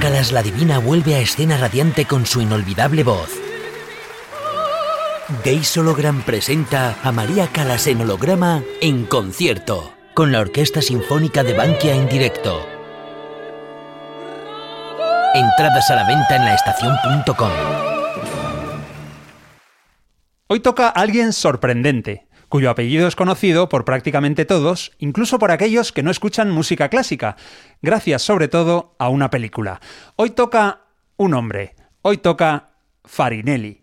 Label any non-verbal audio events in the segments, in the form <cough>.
Calas la Divina vuelve a escena radiante con su inolvidable voz. Gays Hologram presenta a María Calas en holograma en concierto, con la Orquesta Sinfónica de Bankia en directo. Entradas a la venta en laestacion.com. Hoy toca alguien sorprendente, cuyo apellido es conocido por prácticamente todos, incluso por aquellos que no escuchan música clásica, gracias sobre todo a una película. Hoy toca un hombre, hoy toca Farinelli.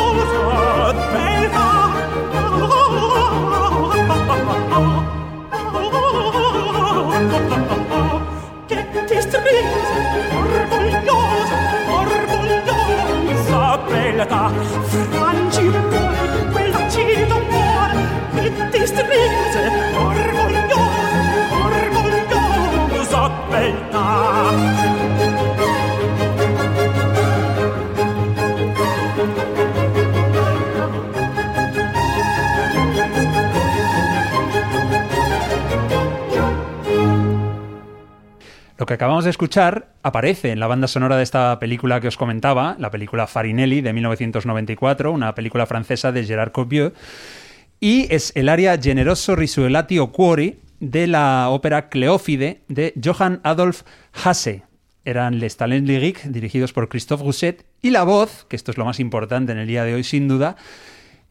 please. Que acabamos de escuchar aparece en la banda sonora de esta película que os comentaba, la película Farinelli de 1994, una película francesa de Gerard Corbieu, y es el aria Generoso Risuelati Cuori de la ópera Cleófide de Johann Adolf Hasse. Eran Les Talents Lyriques, dirigidos por Christophe Rousset, y la voz, que esto es lo más importante en el día de hoy sin duda,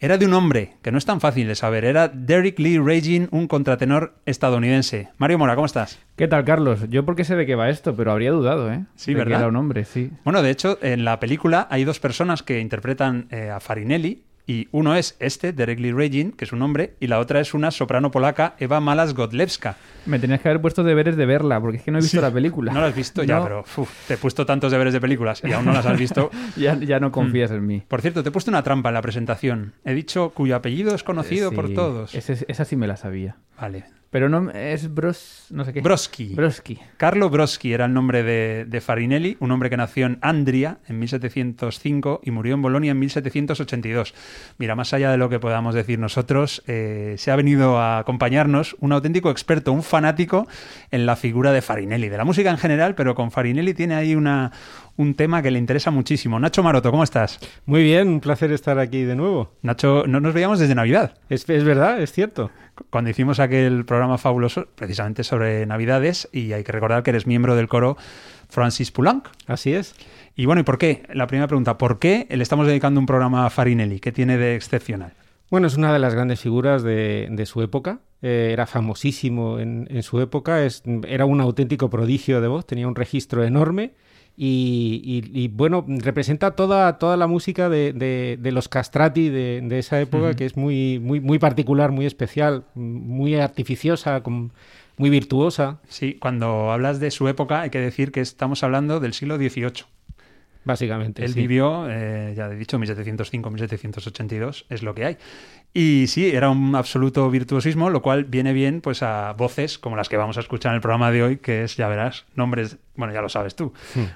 era de un hombre, que no es tan fácil de saber, era Derek Lee Ragin, un contratenor estadounidense. Mario Mora, ¿cómo estás? ¿Qué tal, Carlos? Yo porque sé de qué va esto, pero habría dudado, ¿eh? Sí, de que ¿verdad? era un hombre, sí. Bueno, de hecho, en la película hay dos personas que interpretan eh, a Farinelli, y uno es este, Derek Lee Ragin, que es un hombre, y la otra es una soprano polaca, Eva Malas Godlewska. Me tenías que haber puesto deberes de verla, porque es que no he visto Sí. la película. No la has visto ya, pero uf, te he puesto tantos deberes de películas y aún no las has visto. <laughs> Ya, ya no confías en mí. Por cierto, te he puesto una trampa en la presentación. He dicho cuyo apellido es conocido por Sí, todos. ese- esa sí me la sabía. Vale. Pero no es Bros... no sé qué. Broski. Broski. Carlo Broski era el nombre de, de Farinelli, un hombre que nació en Andria en 1705 y murió en Bolonia en 1782. Mira, más allá de lo que podamos decir nosotros, eh, se ha venido a acompañarnos un auténtico experto, un fanático en la figura de Farinelli, de la música en general, pero con Farinelli tiene ahí una, un tema que le interesa muchísimo. Nacho Maroto, ¿cómo estás? Muy bien, un placer estar aquí de nuevo. Nacho, no nos veíamos desde Navidad. Es, es verdad, es cierto. Cuando hicimos aquel programa fabuloso, precisamente sobre Navidades, y hay que recordar que eres miembro del coro Francis Poulenc. Así es. Y bueno, ¿y por qué? La primera pregunta, ¿por qué le estamos dedicando un programa a Farinelli? ¿Qué tiene de excepcional? Bueno, es una de las grandes figuras de, de su época. Eh, era famosísimo en, en su época. Es, era un auténtico prodigio de voz. Tenía un registro enorme. Y, y- y, bueno, representa toda, toda la música de, de- de los castrati de, de esa época, que es muy, muy, muy particular, muy especial, muy artificiosa, con- muy virtuosa, Sí, cuando hablas de su época hay que decir que estamos hablando del siglo XVIII. Básicamente. Él sí. vivió, eh, ya he dicho, 1705-1782, es lo que hay. Y sí, era un absoluto virtuosismo, lo cual viene bien pues a voces como las que vamos a escuchar en el programa de hoy, que es, ya verás, nombres, bueno, ya lo sabes tú,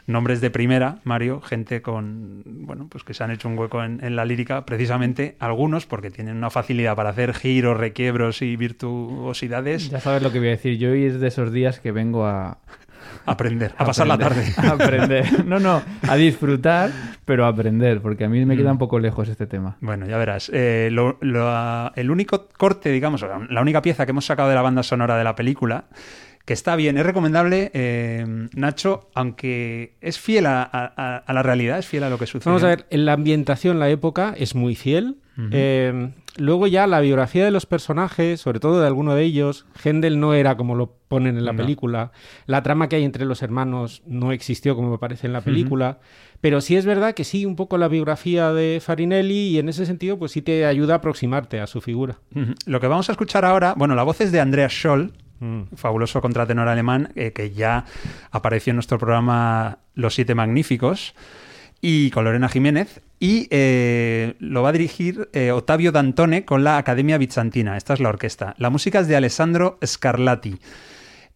nombres de primera, Mario, gente con, bueno, pues que se han hecho un hueco en, en la lírica, precisamente algunos porque tienen una facilidad para hacer giros, requiebros y virtuosidades, Ya sabes lo que voy a decir. Yo hoy es de esos días que vengo a... aprender, a pasar la tarde. aprender- <laughs> A aprender. No, no, a disfrutar, pero a aprender, porque a mí me queda un poco lejos este tema. Bueno, ya verás. Eh, lo- lo- el único corte, digamos, la única pieza que hemos sacado de la banda sonora de la película, que está bien, es recomendable, eh, Nacho, aunque es fiel a, a- a la realidad, es fiel a lo que sucede. Vamos a ver, en la ambientación, la época es muy fiel. Eh, luego ya la biografía de los personajes, sobre todo de alguno de ellos, Händel no era como lo ponen en la No. película. La trama que hay entre los hermanos no existió como aparece en la película. Pero sí es verdad que sí, un poco la biografía de Farinelli y en ese sentido pues sí te ayuda a aproximarte a su figura. Lo que vamos a escuchar ahora, bueno, la voz es de Andreas Scholl, Mm. fabuloso contratenor alemán, eh, que ya apareció en nuestro programa Los Siete Magníficos, y con Lorena Jiménez, y eh, lo va a dirigir eh, Ottavio Dantone con la Academia Bizantina. Esta es la orquesta. La música es de Alessandro Scarlatti.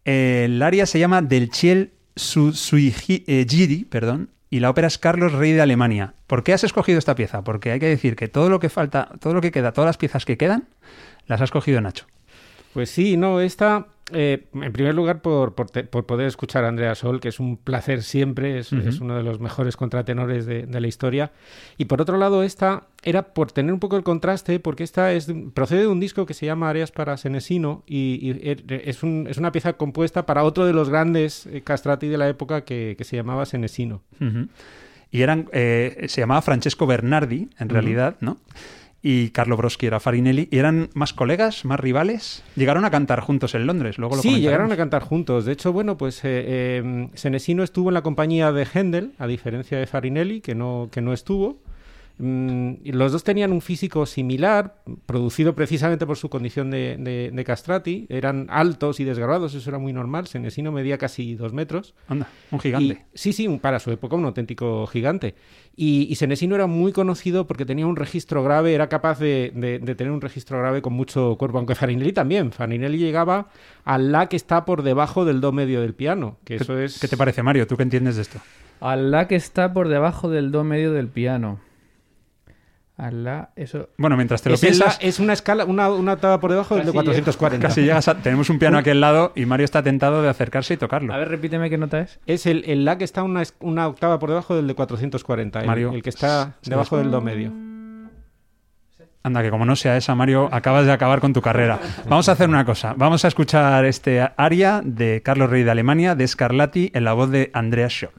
El aria se llama Del Ciel su, eh, giri, perdón, y la ópera es Carlos, rey de Alemania. ¿Por qué has escogido esta pieza? Porque hay que decir que todo lo que falta, todo lo que queda, todas las piezas que quedan, las ha escogido Nacho. Pues sí, no, esta, eh, en primer lugar, por, por, te- por poder escuchar a Andrea Sol, que es un placer siempre, es, uno de los mejores contratenores de, de la historia. Y por otro lado, esta era por tener un poco el contraste, porque esta es, procede de un disco que se llama Arias para Senesino y, y er- es, un- es una pieza compuesta para otro de los grandes eh, castrati de la época que, que se llamaba Senesino. Y eran, eh, se llamaba Francesco Bernardi, en realidad, ¿no? Y Carlo Broschi era Farinelli. ¿Y eran más colegas, más rivales? Llegaron a cantar juntos en Londres, luego lo Sí, llegaron a cantar juntos. De hecho, bueno, pues eh, eh, Senesino estuvo en la compañía de Händel, a diferencia de Farinelli, que no, que no estuvo. Mm, y los dos tenían un físico similar, producido precisamente por su condición de, de- de castrati. Eran altos y desgarrados, eso era muy normal. Senesino medía casi dos metros. Anda, un gigante. Y- sí, sí, un- para su época un auténtico gigante. Y, y Senesino era muy conocido porque tenía un registro grave, era capaz de, de- de tener un registro grave con mucho cuerpo, aunque Farinelli también. Farinelli llegaba al la que está por debajo del do medio del piano, que eso ¿Qué, es... qué te parece, Mario? ¿Tú qué entiendes de esto? A la que está por debajo del do medio del piano. A la... Eso... Bueno, mientras te lo es, el la- piensas, es una escala, una, una octava por debajo del de Casi 440. casi llegas a... Tenemos un piano aquí al lado y Mario está tentado de acercarse y tocarlo. A ver, repíteme qué nota es. Es el, el la que está una, octava por debajo del de 440, el, Mario, el que está ¿se debajo del do medio. Anda, que como no sea esa, Mario, acabas de acabar con tu carrera. Vamos a hacer una cosa. Vamos a escuchar este aria de Carlos Rey de Alemania, de Scarlatti, en la voz de Andrea Scholl.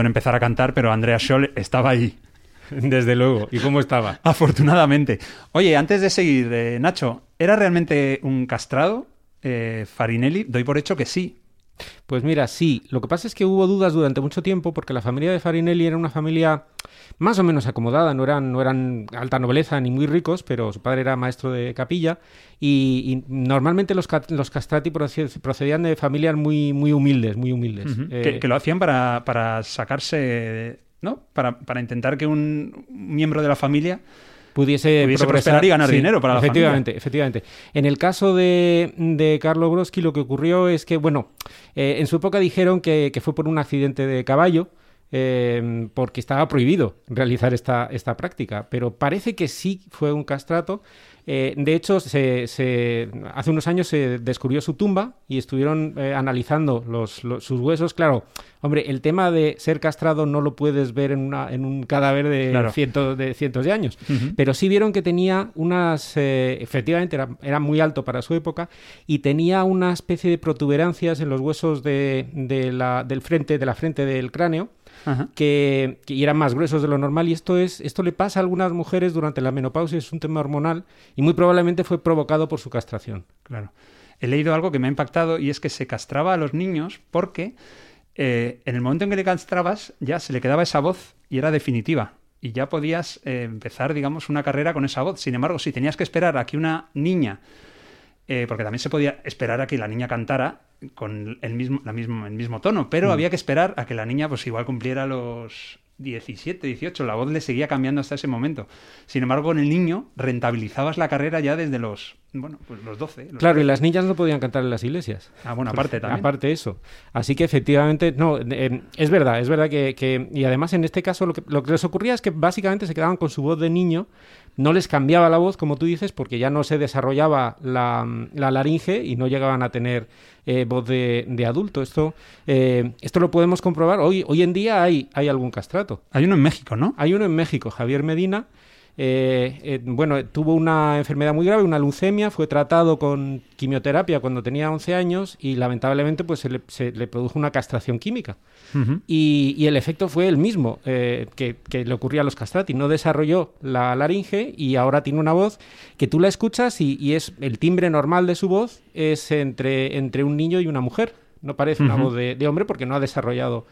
En empezar a cantar, pero Andrea Scholl estaba ahí. <laughs> Desde luego. ¿Y cómo estaba? Afortunadamente. Oye, antes de seguir, eh, Nacho, ¿era realmente un castrado? Eh, Farinelli, doy por hecho que sí. Pues mira, sí. Lo que pasa es que hubo dudas durante mucho tiempo porque la familia de Farinelli era una familia más o menos acomodada. No eran, no eran alta nobleza ni muy ricos, pero su padre era maestro de capilla y, y normalmente los, los castrati proce- procedían de familias muy, muy humildes, muy humildes. Ujú. Eh, que, que lo hacían para, para sacarse, ¿no? Para, para intentar que un miembro de la familia pudiese, Pudiese prosperar y ganar dinero para la efectivamente, Efectivamente, En el caso de, de Carlo Broski, lo que ocurrió es que, bueno, eh, en su época dijeron que, que fue por un accidente de caballo, eh, porque estaba prohibido realizar esta, esta práctica, pero parece que sí fue un castrato. Eh, de hecho, se, se- hace unos años se descubrió su tumba y estuvieron eh, analizando los, los- sus huesos. Claro, hombre, el tema de ser castrado no lo puedes ver en, una, en un cadáver de, Claro. cientos, de cientos de años, pero sí vieron que tenía unas, eh, efectivamente era, era muy alto para su época y tenía una especie de protuberancias en los huesos de, de la, del frente, de la frente del cráneo, que, que eran más gruesos de lo normal. Y esto es esto le pasa a algunas mujeres durante la menopausia es un tema hormonal y muy probablemente fue provocado por su castración. Claro. He leído algo que me ha impactado y es que se castraba a los niños porque eh, en el momento en que le castrabas ya se le quedaba esa voz y era definitiva. Y ya podías eh, empezar, digamos, una carrera con esa voz. Sin embargo, si tenías que esperar a que una niña, eh, porque también se podía esperar a que la niña cantara con el mismo, la mismo, el mismo tono, pero había que esperar a que la niña pues igual cumpliera los 17, 18, la voz le seguía cambiando hasta ese momento. Sin embargo, en el niño rentabilizabas la carrera ya desde los bueno, pues los 12. los Claro, y las niñas no podían cantar en las iglesias. Ah, bueno, aparte también. Aparte eso. Así que efectivamente, no, eh, es verdad, es verdad que, que- y además en este caso lo que, lo que les ocurría es que básicamente se quedaban con su voz de niño, no les cambiaba la voz, como tú dices, porque ya no se desarrollaba la, la laringe y no llegaban a tener eh, voz de, de adulto. Esto, eh, esto lo podemos comprobar. Hoy, hoy en día hay, hay algún castrato. Hay uno en México, ¿no? Hay uno en México, Javier Medina. Eh, eh, bueno, tuvo una enfermedad muy grave, una leucemia, fue tratado con quimioterapia cuando tenía 11 años y lamentablemente pues se le, se le produjo una castración química. Y, y el efecto fue el mismo eh, que, que le ocurría a los castrati. No desarrolló la laringe y ahora tiene una voz que tú la escuchas y, y es el timbre normal de su voz es entre, entre un niño y una mujer. No parece una voz de, de hombre porque no ha desarrollado.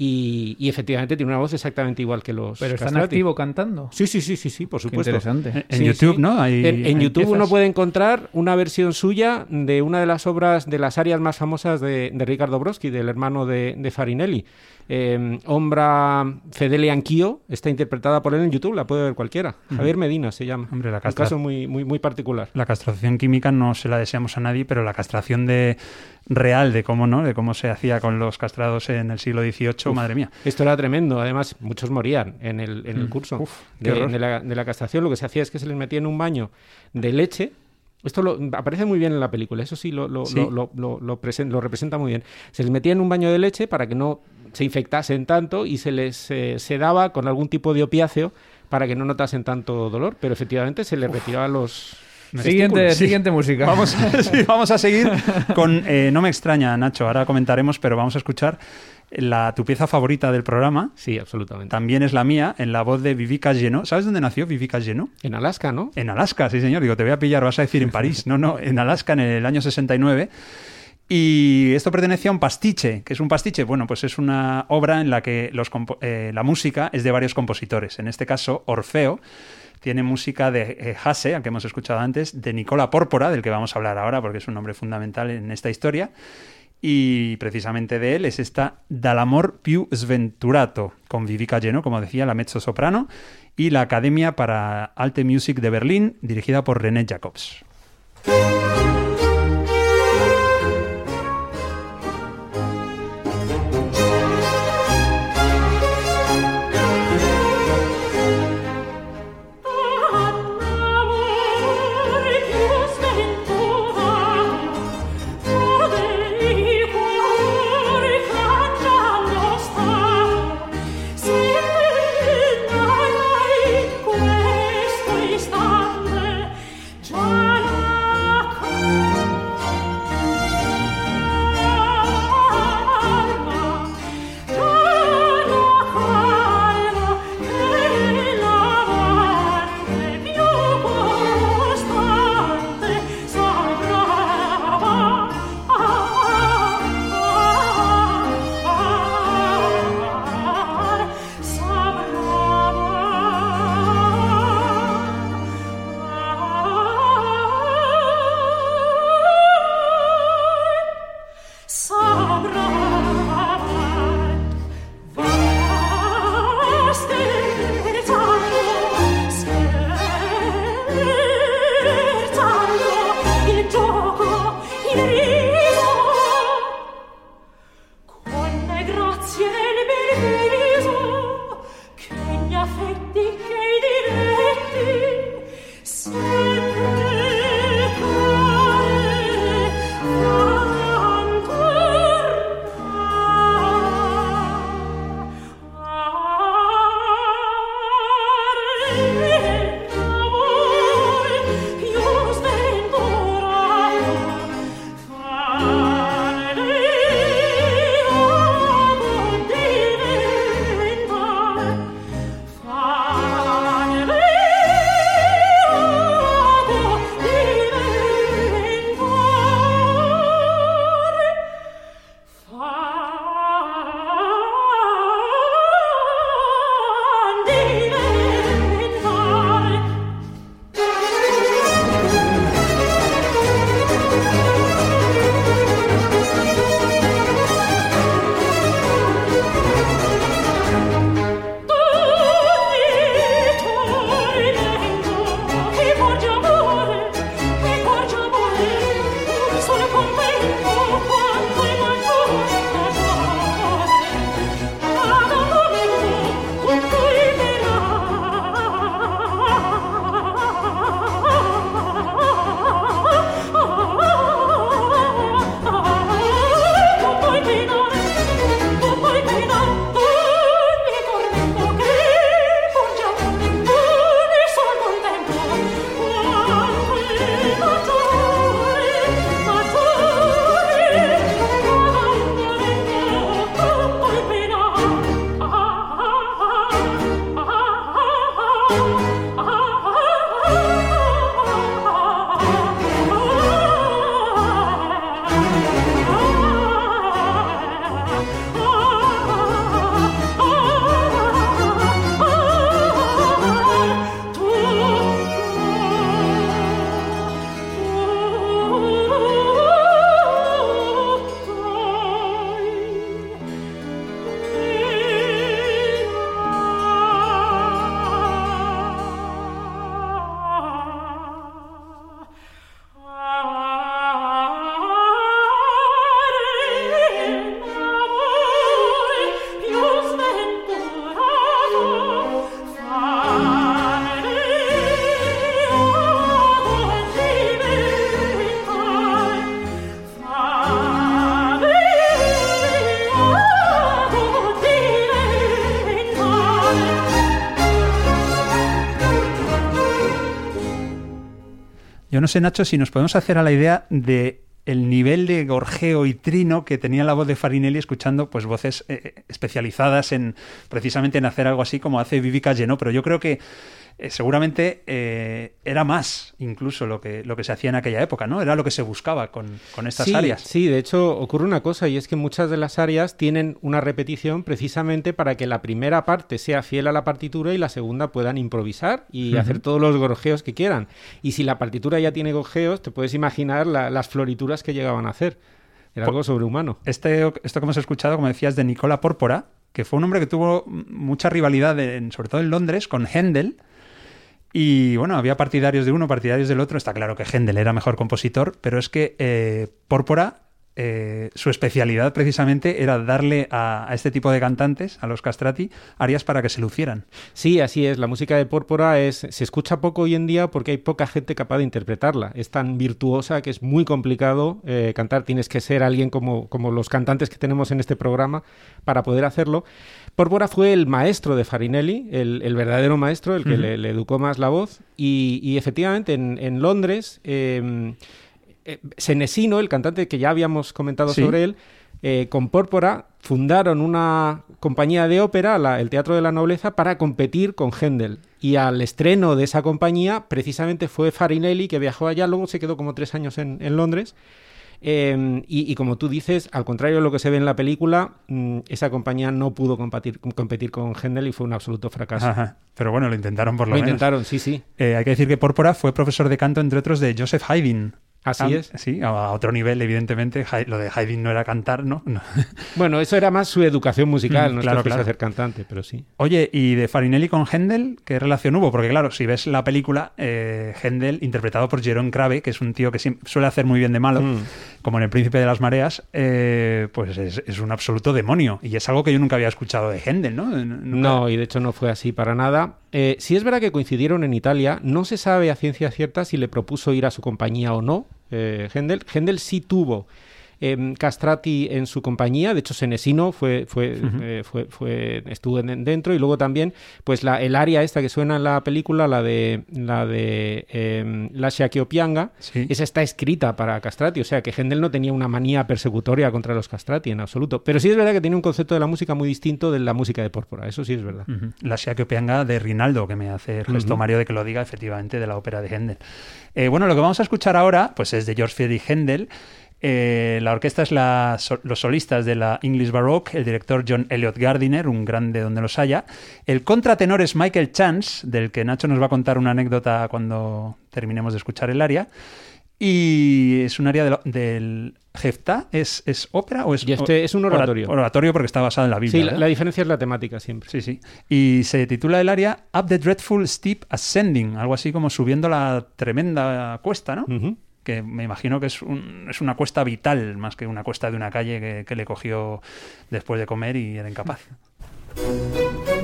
Y, y efectivamente tiene una voz exactamente igual que los Pero están activo cantando. Sí, sí, sí, sí, sí, por Qué supuesto. interesante. En Sí, YouTube, sí. ¿no? Hay- en, en hay YouTube uno puede encontrar una versión suya de una de las obras de las áreas más famosas de, de Ricardo Broski, del hermano de, de Farinelli. Eh, Ombra Fedele Anch'io está interpretada por él en YouTube, la puede ver cualquiera. Javier Medina se llama. Hombre, la Un caso muy, muy, muy particular. La castración química no se la deseamos a nadie, pero la castración de real de cómo no, de cómo se hacía con los castrados en el siglo XVIII, madre mía. Esto era tremendo, además muchos morían en el, en el Mm. curso Uf, de, la, de la castración. Lo que se hacía es que se les metía en un baño de leche. Esto lo- aparece muy bien en la película, eso sí, lo, lo, Sí. lo, lo- lo- lo presen- lo representa muy bien. Se les metía en un baño de leche para que no se infectasen tanto y se les eh, sedaba con algún tipo de opiáceo para que no notasen tanto dolor, pero efectivamente se les retiraban los... Siguiente, siguiente música. <laughs> Vamos a, sí, vamos a seguir con. eh, no me extraña, Nacho, ahora comentaremos, pero vamos a escuchar la, tu pieza favorita del programa. Sí, absolutamente. También es la mía, en la voz de Vivica Geno. ¿Sabes dónde nació Vivica Geno? En Alaska, ¿no? En Alaska, sí, señor. Digo, te voy a pillar, vas a decir en París. No, no, en Alaska en el año 69. Y esto pertenece a un pastiche. ¿Qué es un pastiche? Bueno, pues es una obra en la que los eh, la música es de varios compositores. En este caso, Orfeo tiene música de eh, Hasse, al que hemos escuchado antes, de Nicola Pórpora, del que vamos a hablar ahora porque es un nombre fundamental en esta historia. Y precisamente de él es esta Dall'amor più sventurato, con Vivica Geno, como decía, la mezzo soprano, y la Academia para Alte Music de Berlín, dirigida por René Jacobs. No sé, Nacho, si nos podemos hacer a la idea de el nivel de gorjeo y trino que tenía la voz de Farinelli escuchando pues voces eh, especializadas en precisamente en hacer algo así como hace Vivi Calle, ¿no? Pero yo creo que eh, seguramente eh, era más incluso lo que, lo que se hacía en aquella época, ¿no? Era lo que se buscaba con, con estas sí, áreas. Sí, de hecho ocurre una cosa y es que muchas de las áreas tienen una repetición precisamente para que la primera parte sea fiel a la partitura y la segunda puedan improvisar y hacer todos los gorjeos que quieran. Y si la partitura ya tiene gorjeos, te puedes imaginar la- las florituras que llegaban a hacer. Era algo sobrehumano. Este, esto que hemos escuchado, como decías, de Nicola Pórpora, que fue un hombre que tuvo mucha rivalidad, en- sobre todo en Londres, con Händel. Y bueno, había partidarios de uno, partidarios del otro. Está claro que Händel era mejor compositor, pero es que eh, Pórpora, eh, su especialidad precisamente era darle a, a este tipo de cantantes, a los castrati, arias para que se lucieran. Sí, así es. La música de Pórpora es, se escucha poco hoy en día porque hay poca gente capaz de interpretarla. Es tan virtuosa que es muy complicado eh, cantar. Tienes que ser alguien como, como los cantantes que tenemos en este programa para poder hacerlo. Pórpora fue el maestro de Farinelli, el, el verdadero maestro, el que le, le educó más la voz. Y, y efectivamente en, en Londres, eh, eh, Senesino, el cantante que ya habíamos comentado Sí. sobre él, eh, con Pórpora fundaron una compañía de ópera, la- el Teatro de la Nobleza, para competir con Händel. Y al estreno de esa compañía, precisamente fue Farinelli, que viajó allá, luego se quedó como tres años en, en Londres. Eh, y, y como tú dices, al contrario de lo que se ve en la película, mm, esa compañía no pudo competir, competir con Händel y fue un absoluto fracaso. Ajá. Pero bueno, lo intentaron por lo, Lo menos. intentaron, sí, sí. Eh, hay que decir que Pórpora fue profesor de canto, entre otros, de Joseph Haydn. Así es. Sí, a otro nivel, evidentemente. Lo de Haydn no era cantar, ¿no? <laughs> No. Bueno, eso era más su educación musical, Mm, no claro, es claro. ser cantante, pero sí. Oye, ¿y de Farinelli con Händel qué relación hubo? Porque claro, si ves la película, eh, Händel, interpretado por Jerome Crave, que es un tío que suele hacer muy bien de malo, Mm. como en El Príncipe de las Mareas, eh, pues es, es un absoluto demonio. Y es algo que yo nunca había escuchado de Händel, ¿no? Nunca- No, y de hecho no fue así para nada. Eh, si es verdad que coincidieron en Italia, no se sabe a ciencia cierta si le propuso ir a su compañía o no. Eh, Händel. Händel sí tuvo em, Castrati en su compañía, de hecho Senesino fue, eh, fue, fue- estuvo en- dentro y luego también pues la, el área esta que suena en la película, la de la de em, La Sí. esa está escrita para Castrati, o sea que Händel no tenía una manía persecutoria contra los Castrati en absoluto, pero sí es verdad que tenía un concepto de la música muy distinto de la música de Pórpora, eso sí es verdad. Ujú. La Opeanga de Rinaldo, que me hace el gesto. Mario de que lo diga efectivamente de la ópera de Händel. Eh, bueno, lo que vamos a escuchar ahora, pues es de George Friedrich Händel. Eh, la orquesta es la, so- los solistas de la English Baroque, el director John Elliot Gardiner, un grande donde los haya. El contratenor es Michael Chance, del que Nacho nos va a contar una anécdota cuando terminemos de escuchar el aria. Y es un área del, del Jefta, ¿es, ¿es ópera o es, Y este es un ora- oratorio. Oratorio porque está basado en la Biblia. Sí, la, diferencia es la temática siempre. Sí, sí. Y se titula el área Up the Dreadful Steep Ascending, algo así como subiendo la tremenda cuesta, ¿no? Ujú. Que me imagino que es, es una cuesta vital, más que una cuesta de una calle que le cogió después de comer y era incapaz. <laughs>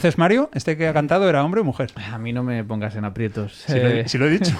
Entonces, Mario, ¿este que ha cantado era hombre o mujer? A mí no me pongas en aprietos. Si lo, Eh, he- si lo he dicho.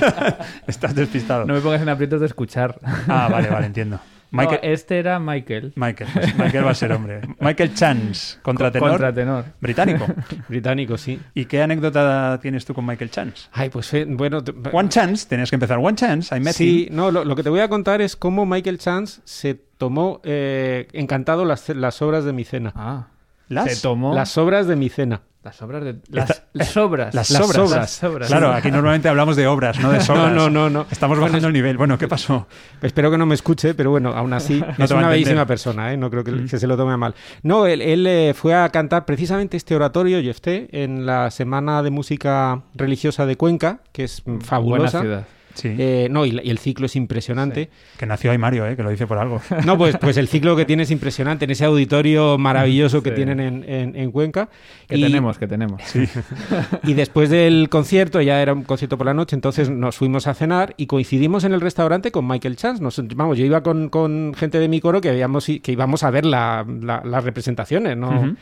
<laughs> Estás despistado. No me pongas en aprietos de escuchar. Ah, vale, vale, entiendo. <laughs> Michael, No, este era Michael. Michael, pues Michael va a ser hombre. <laughs> Michael Chance, contratenor Contratenor. británico. Británico, sí. ¿Y qué anécdota tienes tú con Michael Chance? Ay, pues eh, bueno. te- One Chance, tenías que empezar. One Chance, I met Sí, him. no, lo, lo que te voy a contar es cómo Michael Chance se tomó eh, encantado las, las obras de Micena. Ah. Las- Se tomó Las obras de Micena. las obras de... Las, Esta- las obras. Las. Las sobras. Claro, aquí normalmente hablamos de obras, no de sobras. No, no, no, no. Estamos bajando el nivel. Bueno, ¿qué pasó? Espero que no me escuche, pero bueno, aún así <laughs> es una bellísima persona, ¿eh? no creo que, que se lo tome a mal. No, él, él, eh, fue a cantar precisamente este oratorio, yo esté, en la Semana de Música Religiosa de Cuenca, que es mm, Buena fabulosa. ciudad. Sí, Eh, no, y, el ciclo es impresionante. que nació ahí Mario, ¿eh? que lo dice por algo. <laughs> No, pues, pues el ciclo que tiene es impresionante en ese auditorio maravilloso que tienen en, en- en Cuenca. Que Y- tenemos, que tenemos. <laughs> Y después del concierto, ya era un concierto por la noche, entonces nos fuimos a cenar y coincidimos en el restaurante con Michael Chance. Nos, vamos, yo iba con, con gente de mi coro que, habíamos, que íbamos a ver la- la- las representaciones, ¿no?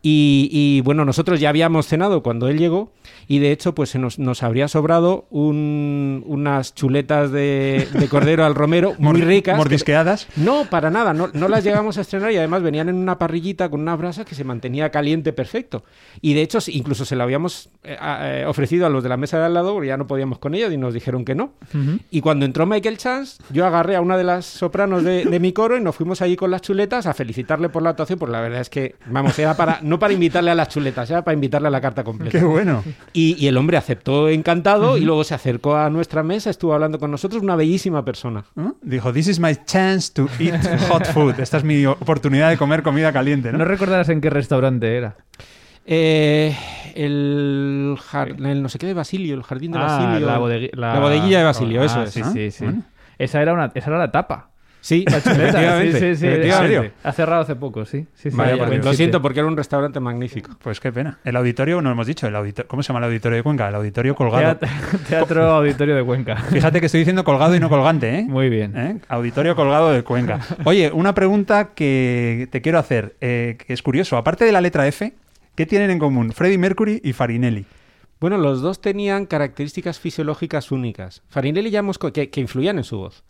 Y, y, bueno, nosotros ya habíamos cenado cuando él llegó y de hecho pues se nos, nos habría sobrado un- unas chuletas de, de cordero al romero <laughs> muy ricas. que- Mordisqueadas. no, para nada, no, no las llegamos a estrenar y además venían en una parrillita con una brasa que se mantenía caliente perfecto. Y de hecho, incluso se lo habíamos eh, eh, ofrecido a los de la mesa de al lado porque ya no podíamos con ellos y nos dijeron que no. Y cuando entró Michael Chance, yo agarré a una de las sopranos de, de mi coro y nos fuimos allí con las chuletas a felicitarle por la actuación, porque la verdad es que, vamos, era para, no para invitarle a las chuletas, era para invitarle a la carta completa. Qué bueno. Y, y el hombre aceptó encantado y luego se acercó a nuestra mesa, estuvo hablando con nosotros, una bellísima persona. ¿no? Dijo, this is my chance to eat hot food. Esta es mi oportunidad de comer comida caliente, ¿no? No recordarás en qué restaurante era. Eh, el, jar- el no sé qué de Basilio, el jardín de Ah, Basilio. la, bodegui- La bodeguilla de Basilio, Ah, eso es. Sí, Ah, sí, sí. bueno. Esa, era una, esa era la tapa. Sí, La chuleta. efectivamente, sí, sí, sí. efectivamente. ¿En serio? Ha cerrado hace poco, sí. sí, sí. Vaya. Lo siento porque era un restaurante magnífico. Pues qué pena. El auditorio, no hemos dicho, el audito- ¿cómo se llama el auditorio de Cuenca? El auditorio colgado. Teatro, Teatro Auditorio de Cuenca. Fíjate que estoy diciendo colgado y no colgante, ¿eh? Muy bien. ¿Eh? Auditorio colgado de Cuenca. Oye, una pregunta que te quiero hacer, eh, que es curioso. Aparte de la letra F, ¿qué tienen en común Freddie Mercury y Farinelli? Bueno, los dos tenían características fisiológicas únicas. Farinelli ya hemos que, que influían en su voz.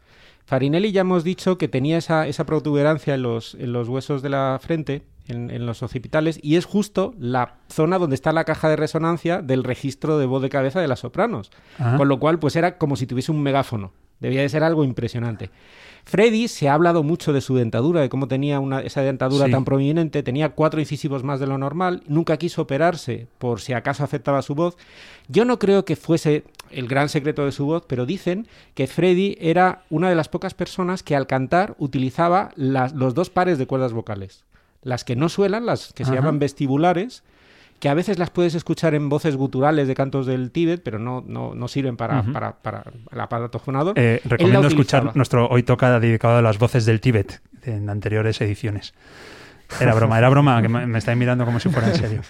Farinelli ya hemos dicho que tenía esa, esa protuberancia en los, en los huesos de la frente, en, en los occipitales, y es justo la zona donde está la caja de resonancia del registro de voz de cabeza de las sopranos. Ajá. Con lo cual, pues era como si tuviese un megáfono. Debía de ser algo impresionante. Freddy se ha hablado mucho de su dentadura, de cómo tenía una, esa dentadura Sí. tan prominente, tenía cuatro incisivos más de lo normal, nunca quiso operarse por si acaso afectaba su voz. Yo no creo que fuese el gran secreto de su voz, pero dicen que Freddy era una de las pocas personas que al cantar utilizaba las- los dos pares de cuerdas vocales. Las que no suelan, las que se llaman vestibulares, que a veces las puedes escuchar en voces guturales de cantos del Tíbet, pero no, no, no sirven para, Ujú. para, para el aparato fonador. Eh, recomiendo escuchar nuestro Hoy Toca dedicado a las voces del Tíbet en anteriores ediciones. Era broma, era broma, que me, me estáis mirando como si fuera en serio.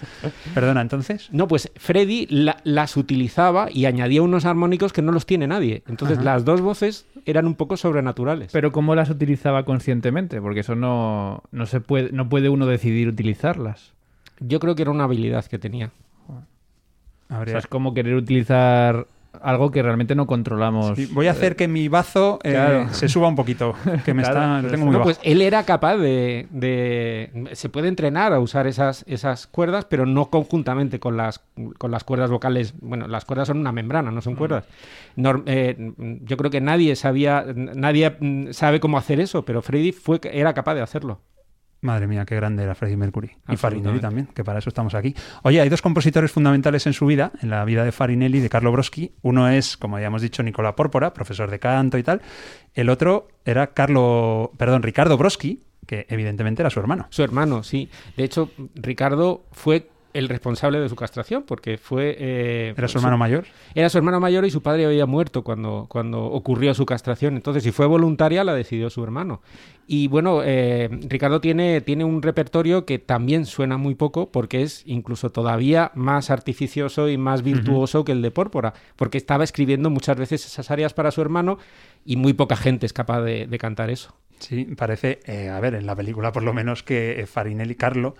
Perdona, entonces. No, pues Freddy la- las utilizaba y añadía unos armónicos que no los tiene nadie. Entonces Ajá. las dos voces eran un poco sobrenaturales. Pero ¿cómo las utilizaba conscientemente? Porque eso no, no se puede, no puede uno decidir utilizarlas. Yo creo que era una habilidad que tenía. O sea, es como querer utilizar algo que realmente no controlamos. Sí, voy a hacer que mi bazo eh, Claro. se suba un poquito, <laughs> que me Claro, está, lo tengo muy No, bajo. pues él era capaz de, de- Se puede entrenar a usar esas, esas cuerdas, pero no conjuntamente con las, con las cuerdas vocales. Bueno, las cuerdas son una membrana, no son cuerdas. Nor- eh, yo creo que nadie sabía... Nadie mm, sabe cómo hacer eso, pero Freddy fue, era capaz de hacerlo. Madre mía, qué grande era Freddie Mercury. Y. Farinelli también, que para eso estamos aquí. Oye, hay dos compositores fundamentales en su vida, en la vida de Farinelli y de Carlo Broschi. Uno es, como ya hemos dicho, Nicola Pórpora, profesor de canto y tal. El otro era Carlo, perdón, Ricardo Broschi, que evidentemente era su hermano. Su hermano, sí. De hecho, Ricardo fue el responsable de su castración, porque fue... eh, Era su hermano mayor. Era su hermano mayor y su padre había muerto cuando, cuando ocurrió su castración. Entonces, si fue voluntaria, la decidió su hermano. Y bueno, eh, Ricardo tiene, tiene un repertorio que también suena muy poco porque es incluso todavía más artificioso y más virtuoso que el de Pórpora, porque estaba escribiendo muchas veces esas áreas para su hermano y muy poca gente es capaz de, de cantar eso. Sí, parece, eh, a ver, en la película por lo menos que Farinelli, Carlo,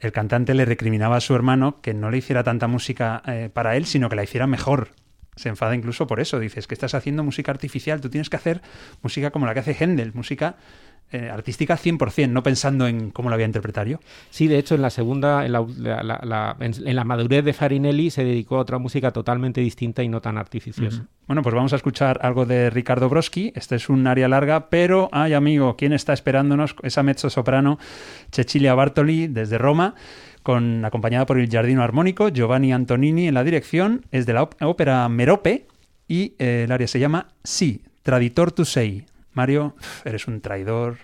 el cantante le recriminaba a su hermano que no le hiciera tanta música eh, para él, sino que la hiciera mejor. Se enfada incluso por eso. Dices que estás haciendo música artificial, tú tienes que hacer música como la que hace Händel, música eh, artística 100%, no pensando en cómo la voy a interpretar yo. Sí, de hecho, en la segunda, en la, la- la- la- en, la madurez de Farinelli se dedicó a otra música totalmente distinta y no tan artificiosa. Bueno, pues vamos a escuchar algo de Ricardo Broschi. Este es un área larga, pero, ay amigo, ¿quién está esperándonos? Esa mezzo soprano Cecilia Bartoli desde Roma, con, acompañada por el jardino armónico Giovanni Antonini en la dirección. Es de la ópera Merope y eh, el área se llama Sí, Traditor tu sei. Mario, eres un traidor.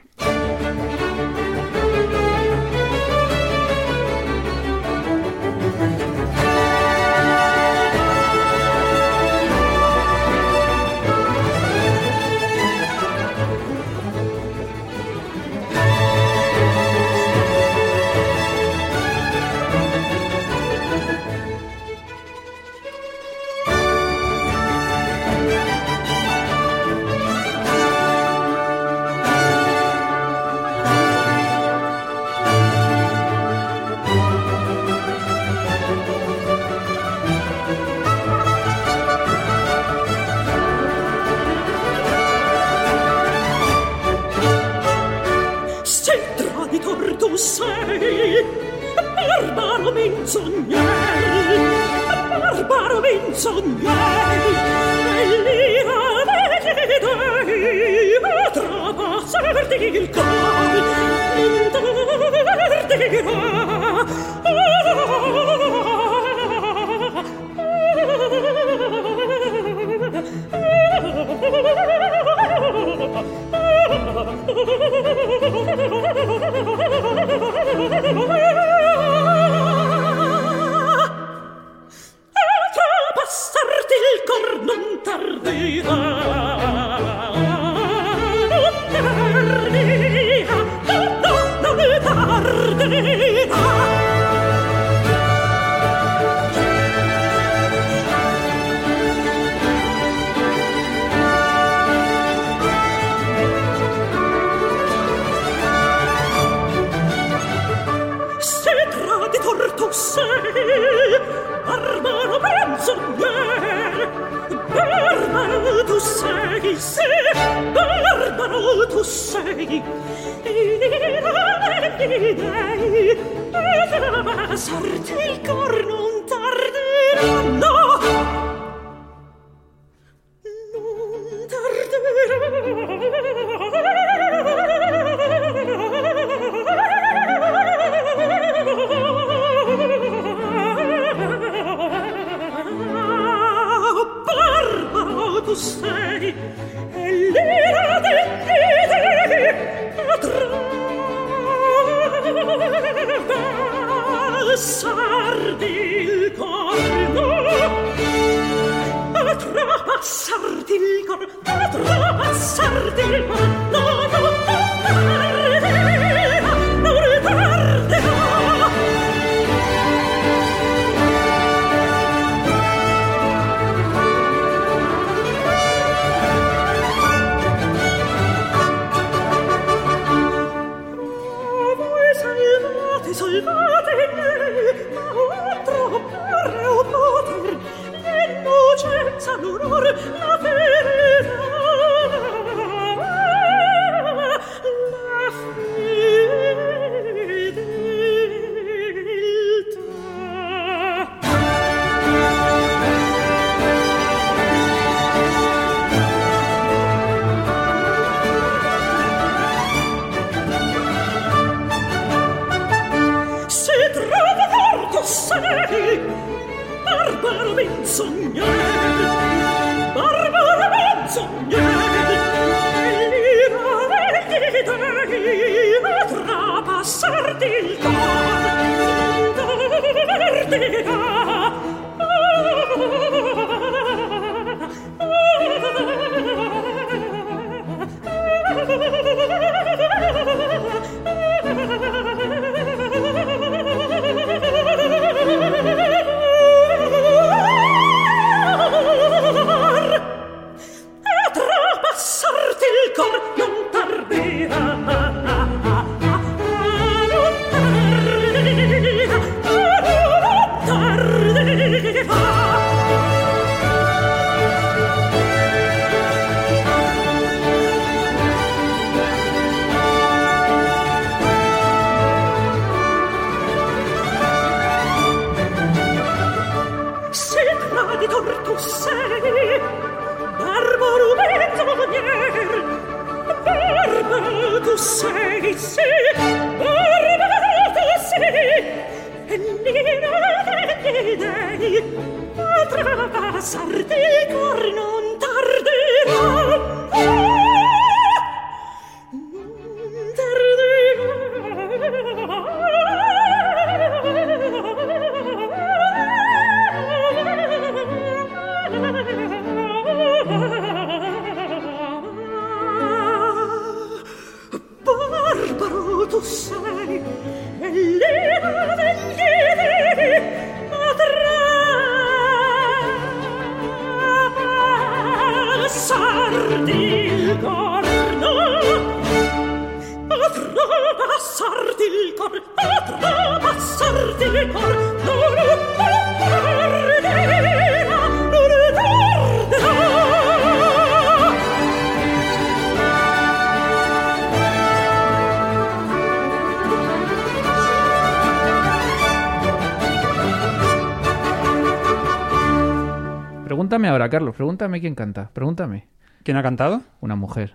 insognai, barbaro insognai, bellina vedei, ma trapassarti il cuore, interdirà, oh, Nazareth. Pregúntame quién canta. Pregúntame. ¿Quién ha cantado? Una mujer.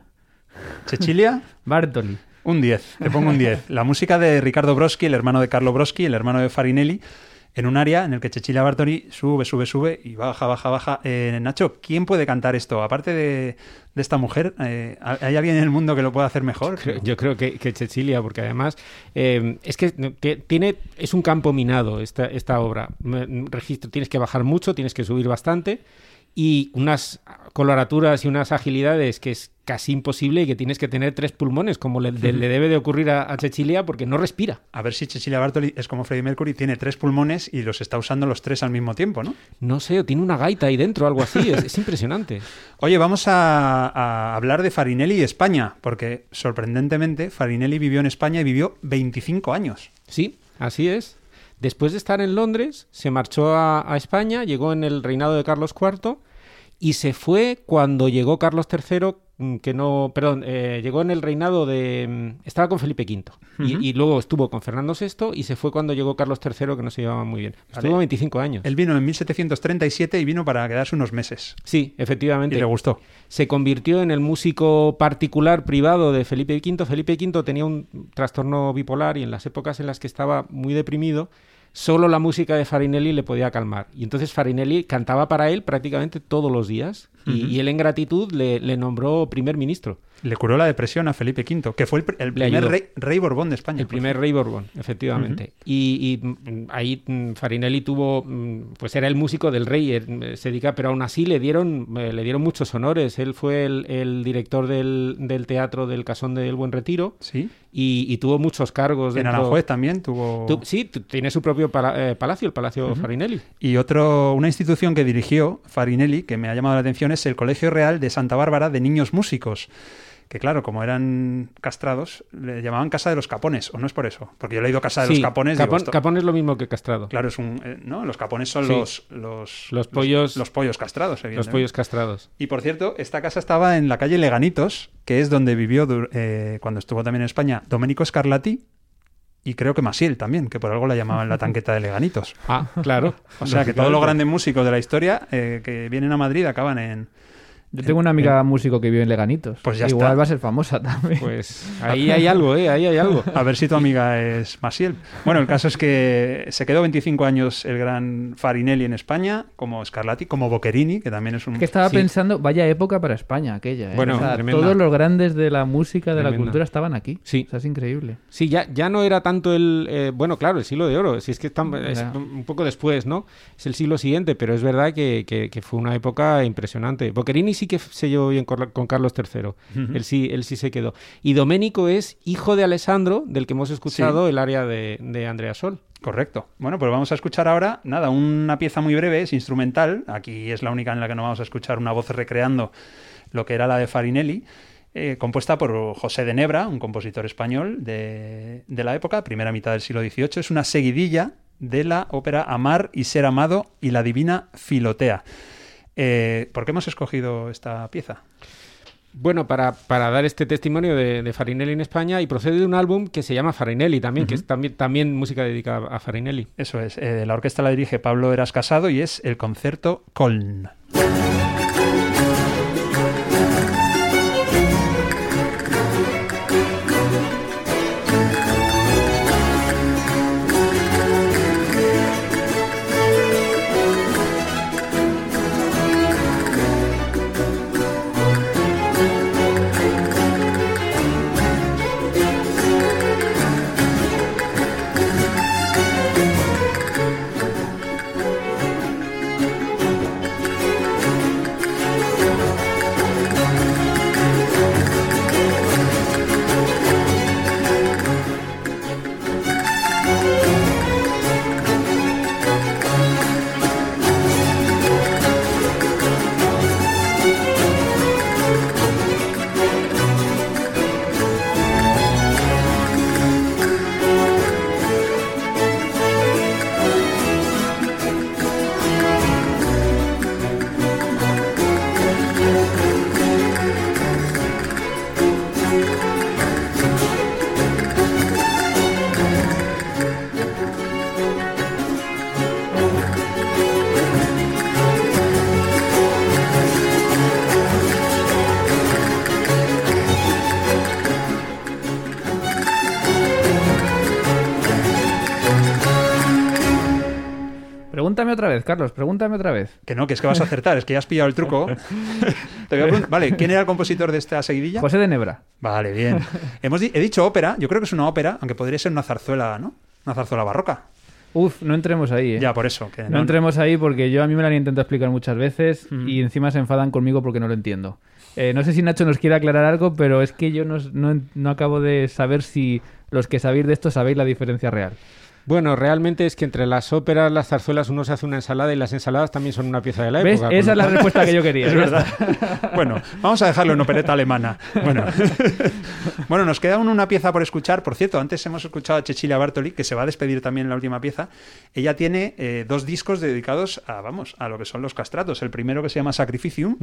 Cecilia. <laughs> Bartoli. Un 10, te pongo un 10. La música de Ricardo Broschi, el hermano de Carlo Broschi, el hermano de Farinelli, en un área en el que Cecilia Bartoli sube, sube, sube y baja, baja, baja. Eh, Nacho, ¿quién puede cantar esto? Aparte de, de esta mujer, eh, ¿hay alguien en el mundo que lo pueda hacer mejor? Creo- Yo creo que, que Cecilia, porque además eh, es que tiene es un campo minado esta, esta obra. Registro, tienes que bajar mucho, tienes que subir bastante y unas coloraturas y unas agilidades que es casi imposible y que tienes que tener tres pulmones, como le, de- le debe de ocurrir a, a Cecilia, porque no respira. A ver si Cecilia Bartoli es como Freddie Mercury, tiene tres pulmones y los está usando los tres al mismo tiempo, ¿no? No sé, tiene una gaita ahí dentro, algo así. Es, es impresionante. <laughs> Oye, vamos a, a hablar de Farinelli y España, porque sorprendentemente Farinelli vivió en España y vivió 25 años. Sí, así es. Después de estar en Londres, se marchó a, España, llegó en el reinado de Carlos IV y se fue cuando llegó Carlos III, que no, perdón, eh, llegó en el reinado de, mm, estaba con Felipe V y, y luego estuvo con Fernando VI y se fue cuando llegó Carlos III, que no se llevaba muy bien. Estuvo 25 años. Él vino en 1737 y vino para quedarse unos meses. Sí, Y efectivamente. le gustó. se convirtió en el músico particular privado de Felipe V. Felipe V tenía un trastorno bipolar y en las épocas en las que estaba muy deprimido, solo la música de Farinelli le podía calmar. Y entonces Farinelli cantaba para él prácticamente todos los días y, y él en gratitud le, le nombró primer ministro. Le curó la depresión a Felipe V, que fue el, el primer rey, rey Borbón de España. El primer rey Borbón, efectivamente. Y, y, mm, ahí mm, Farinelli tuvo, mm, pues era el músico del rey, eh, se dedica, pero aún así le dieron, eh, le dieron muchos honores. Él fue el, el director del, del teatro del Casón del Buen Retiro Sí. y, y tuvo muchos cargos. En dentro- Aranjuez también tuvo... Tu- sí, tiene su propio pala- eh, palacio, el Palacio Farinelli. Y otro, una institución que dirigió Farinelli, que me ha llamado la atención, es el Colegio Real de Santa Bárbara de Niños Músicos. Que claro, como eran castrados, le llamaban Casa de los Capones, o no es por eso. Porque yo he leído Casa de Sí, los Capones. digo, Capón, esto- Capón es lo mismo que castrado. Claro, es un. eh, ¿No? Los capones son Sí. los, los. Los pollos- Los, pollos castrados, Los evidentemente. pollos castrados. Y por cierto, esta casa estaba en la calle Leganitos, que es donde vivió eh, cuando estuvo también en España Domenico Scarlatti y creo que Masiel también, que por algo la llamaban la tanqueta de Leganitos. Ah, claro. O sea que todos los grandes músicos de la historia eh, que vienen a Madrid acaban en. Yo tengo una amiga músico que vive en Leganitos. Pues ya Igual está. va a ser famosa también. Pues <laughs> ahí hay algo, ¿eh? Ahí hay algo. A ver si tu amiga es Masiel. Bueno, el caso es que se quedó 25 años el gran Farinelli en España, como Scarlatti, como Boccherini, que también es un. que estaba Sí. pensando, vaya época para España aquella. ¿eh? Bueno, O sea, todos los grandes de la música, de la Tremenda. cultura estaban aquí. Sí. O sea, es increíble. Sí, ya, ya no era tanto el... eh, bueno, claro, el siglo de oro. Si es que están, es un poco después, ¿no? Es el siglo siguiente, pero es verdad que, que- que fue una época impresionante. Boccherini sí que se llevó bien con, con Carlos III. él, sí, él sí se quedó. Y Doménico es hijo de Alessandro, del que hemos escuchado el área de, de Andrea Sol. Correcto. Bueno, pues vamos a escuchar ahora, nada, una pieza muy breve, es instrumental. Aquí es la única en la que no vamos a escuchar una voz recreando lo que era la de Farinelli. eh, compuesta por José de Nebra, un compositor español de, de la época, primera mitad del siglo XVIII. Es una seguidilla de la ópera Amar y Ser Amado y la Divina Filotea. Eh, ¿Por qué hemos escogido esta pieza? Bueno, para, para dar este testimonio de, de Farinelli en España y procede de un álbum que se llama Farinelli también, que es también, también música dedicada a Farinelli. Eso es, eh, la orquesta la dirige Pablo Eras Casado y es el concierto Coln. Pregúntame otra vez, Carlos, pregúntame otra vez. Que no, que es que vas a acertar, es que ya has pillado el truco. <laughs> Te voy a preguntar- vale, ¿quién era el compositor de esta seguidilla? José de Nebra. Vale, bien. <laughs> Hemos di- he dicho ópera, yo creo que es una ópera, aunque podría ser una zarzuela, ¿no? Una zarzuela barroca. Uf, no entremos ahí, ¿eh? Ya, por eso. Que No entremos ahí porque yo a mí me lo han intentado explicar muchas veces Ujú. y encima se enfadan conmigo porque no lo entiendo. Eh, no sé si Nacho nos quiere aclarar algo, pero es que yo no, no- no acabo de saber si los que sabéis de esto sabéis la diferencia real. Bueno, realmente es que entre las óperas, las zarzuelas, uno se hace una ensalada y las ensaladas también son una pieza de la ¿Ves? época. Esa es la respuesta que yo quería. <laughs> Es verdad. <laughs> bueno, vamos a dejarlo en opereta alemana. Bueno. <laughs> bueno, nos queda aún una pieza por escuchar. Por cierto, antes hemos escuchado a Cecilia Bartoli, que se va a despedir también en la última pieza. Ella tiene eh, dos discos dedicados a, vamos, a lo que son los castratos. El primero que se llama Sacrificium,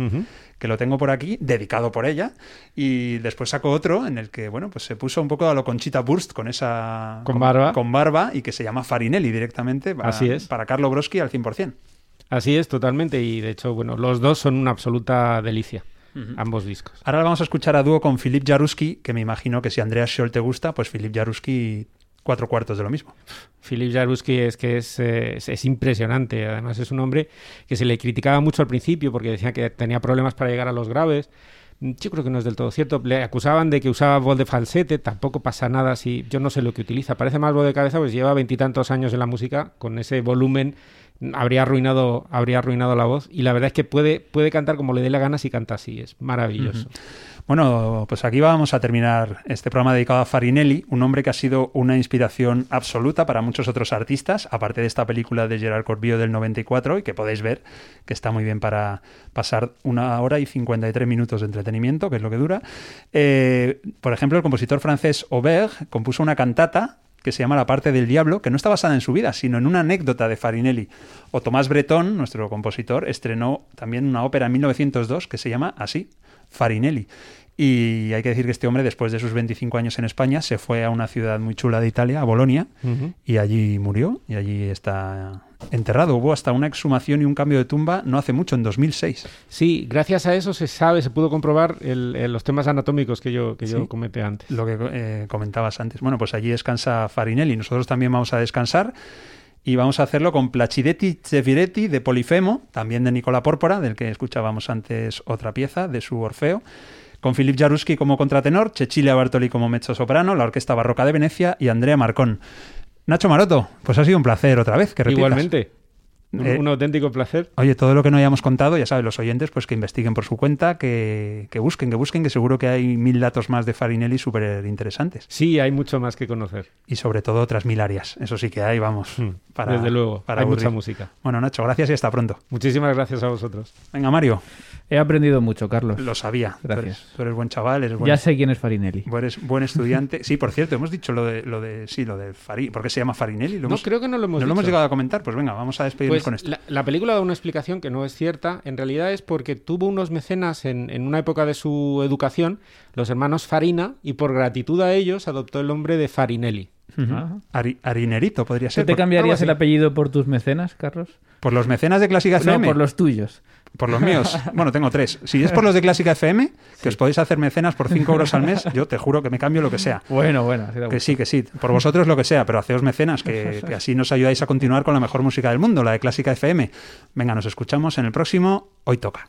que lo tengo por aquí, dedicado por ella. Y después sacó otro en el que, bueno, pues se puso un poco a lo Conchita Burst con esa... Con barba. Con barba y que se llama Farinelli directamente. Para, Así es. Para Carlo Broski al 100%. Así es, totalmente. Y de hecho, bueno, los dos son una absoluta delicia. Ambos discos. Ahora vamos a escuchar a dúo con Filip Jaruski, que me imagino que si Andreas Scholl te gusta, pues Filip Jaruski cuatro cuartos de lo mismo. Philip Jaruski es que es, eh, es, es impresionante. Además, es un hombre que se le criticaba mucho al principio porque decía que tenía problemas para llegar a los graves. Yo creo que no es del todo cierto. Le acusaban de que usaba voz de falsete. Tampoco pasa nada si yo no sé lo que utiliza. Parece más voz de cabeza, pues lleva veintitantos años en la música. Con ese volumen habría arruinado, habría arruinado la voz. Y la verdad es que puede, puede cantar como le dé la gana si canta así. Es maravilloso. Bueno, pues aquí vamos a terminar este programa dedicado a Farinelli, un hombre que ha sido una inspiración absoluta para muchos otros artistas, aparte de esta película de Gerard Corbiot del 94 y que podéis ver que está muy bien para pasar una hora y 53 minutos de entretenimiento, que es lo que dura. Eh, por ejemplo, el compositor francés Aubert compuso una cantata que se llama La parte del diablo, que no está basada en su vida, sino en una anécdota de Farinelli. O Tomás Bretón, nuestro compositor, estrenó también una ópera en 1902 que se llama así, Farinelli. Y hay que decir que este hombre, después de sus 25 años en España, se fue a una ciudad muy chula de Italia, a Bolonia, y allí murió, y allí está enterrado. Hubo hasta una exhumación y un cambio de tumba no hace mucho, en 2006. Sí, gracias a eso se sabe, se pudo comprobar el- el- los temas anatómicos que yo, que yo comenté antes. Lo que eh, comentabas antes. Bueno, pues allí descansa Farinelli. Nosotros también vamos a descansar. Y vamos a hacerlo con Placidetti Zefiretti de Polifemo, también de Nicola Pórpora, del que escuchábamos antes otra pieza de su Orfeo. Con Filip Jaruski como contratenor, Cecilia Bartoli como mezzo-soprano, la Orquesta Barroca de Venecia y Andrea Marcón. Nacho Maroto, pues ha sido un placer otra vez. Que repitas. Igualmente, un, Eh, un auténtico placer. Oye, todo lo que no hayamos contado, ya saben, los oyentes, pues que investiguen por su cuenta, que, que busquen, que busquen, que seguro que hay mil datos más de Farinelli súper interesantes. Sí, hay mucho más que conocer. Y sobre todo otras mil áreas. Eso sí que hay, vamos. Mm, Para, Desde luego, para hay mucha música. Bueno, Nacho, gracias y hasta pronto. Muchísimas gracias a vosotros. Venga, Mario. He aprendido mucho, Carlos. Lo sabía. Tú Gracias. eres, tú eres buen chaval, eres buen, Ya sé quién es Farinelli. eres buen estudiante. Sí, por cierto, hemos dicho lo de, lo de sí, lo de Fari. ¿Por qué se llama Farinelli? ¿Lo No, hemos- creo que no lo hemos ¿No lo hemos llegado a comentar? Pues venga, vamos a despedirnos Pues con esto. la, la película da una explicación que no es cierta. En realidad es porque tuvo unos mecenas en, en una época de su educación, los hermanos Farina, y por gratitud a ellos adoptó el nombre de Farinelli. Ajá. Ari- Harinerito podría ¿Tú ser. te por, cambiarías el apellido por tus mecenas, Carlos? por los mecenas de Clásica No, por los tuyos. Por los míos. <laughs> Bueno, tengo tres. Si es por los de Clásica FM, que os podéis hacer mecenas por 5 euros al mes, yo te juro que me cambio lo que sea. Bueno, bueno. da Que sí, que sí. Por vosotros lo que sea, pero haceos mecenas, que, <laughs> que así nos ayudáis a continuar con la mejor música del mundo, la de Clásica FM. Venga, nos escuchamos en el próximo Hoy Toca.